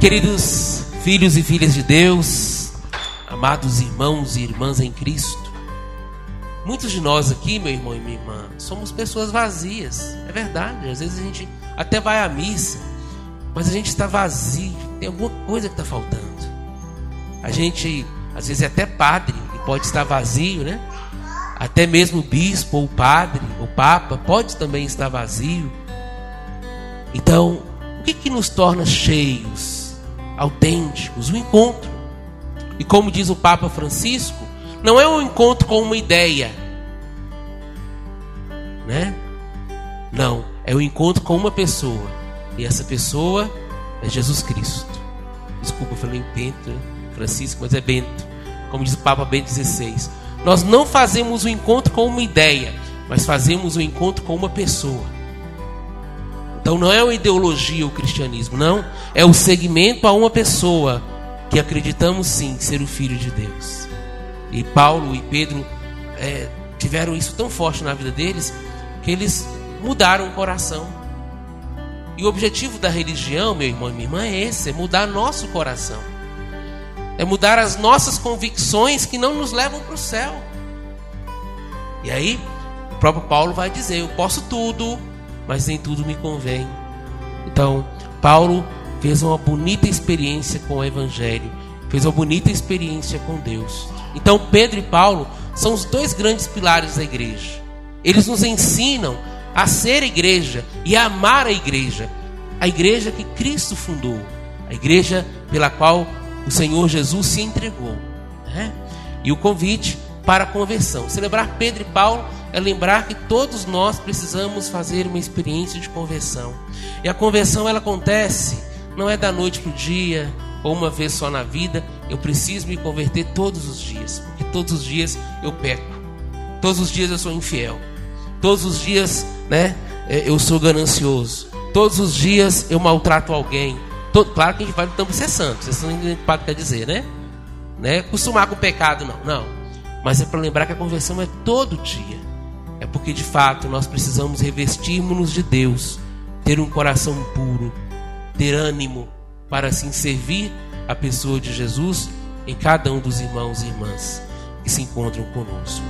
Queridos filhos e filhas de Deus, amados irmãos e irmãs em Cristo, muitos de nós aqui, meu irmão e minha irmã, somos pessoas vazias, é verdade. Às vezes a gente até vai à missa, mas a gente está vazio, tem alguma coisa que está faltando. A gente, às vezes, é até padre e pode estar vazio, né? Até mesmo o bispo ou o padre, o papa, pode também estar vazio. Então, o que, que nos torna cheios? Autênticos, o encontro. E como diz o Papa Francisco, não é um encontro com uma ideia, né? Não, é um encontro com uma pessoa. E essa pessoa é Jesus Cristo. Desculpa, eu falei Bento, Francisco, mas é Bento. Como diz o Papa Bento XVI. Nós não fazemos o um encontro com uma ideia, mas fazemos o um encontro com uma pessoa. Então não é uma ideologia o cristianismo, não. É o segmento a uma pessoa que acreditamos sim ser o Filho de Deus. E Paulo e Pedro é, tiveram isso tão forte na vida deles que eles mudaram o coração. E o objetivo da religião, meu irmão e minha irmã, é esse: é mudar nosso coração. É mudar as nossas convicções que não nos levam para o céu. E aí, o próprio Paulo vai dizer: Eu posso tudo mas nem tudo me convém. Então, Paulo fez uma bonita experiência com o Evangelho, fez uma bonita experiência com Deus. Então, Pedro e Paulo são os dois grandes pilares da igreja. Eles nos ensinam a ser igreja e a amar a igreja, a igreja que Cristo fundou, a igreja pela qual o Senhor Jesus se entregou. Né? E o convite para a conversão. Celebrar Pedro e Paulo é lembrar que todos nós precisamos fazer uma experiência de conversão. E a conversão ela acontece não é da noite para o dia ou uma vez só na vida. Eu preciso me converter todos os dias, porque todos os dias eu peco. Todos os dias eu sou infiel. Todos os dias, né, é, eu sou ganancioso. Todos os dias eu maltrato alguém. Todo, claro que a gente vai tempo ser santo. Vocês não que quer dizer, né? né? Acostumar com o pecado, não. Não. Mas é para lembrar que a conversão é todo dia. É porque de fato nós precisamos revestirmos-nos de Deus, ter um coração puro, ter ânimo para assim servir a pessoa de Jesus em cada um dos irmãos e irmãs que se encontram conosco.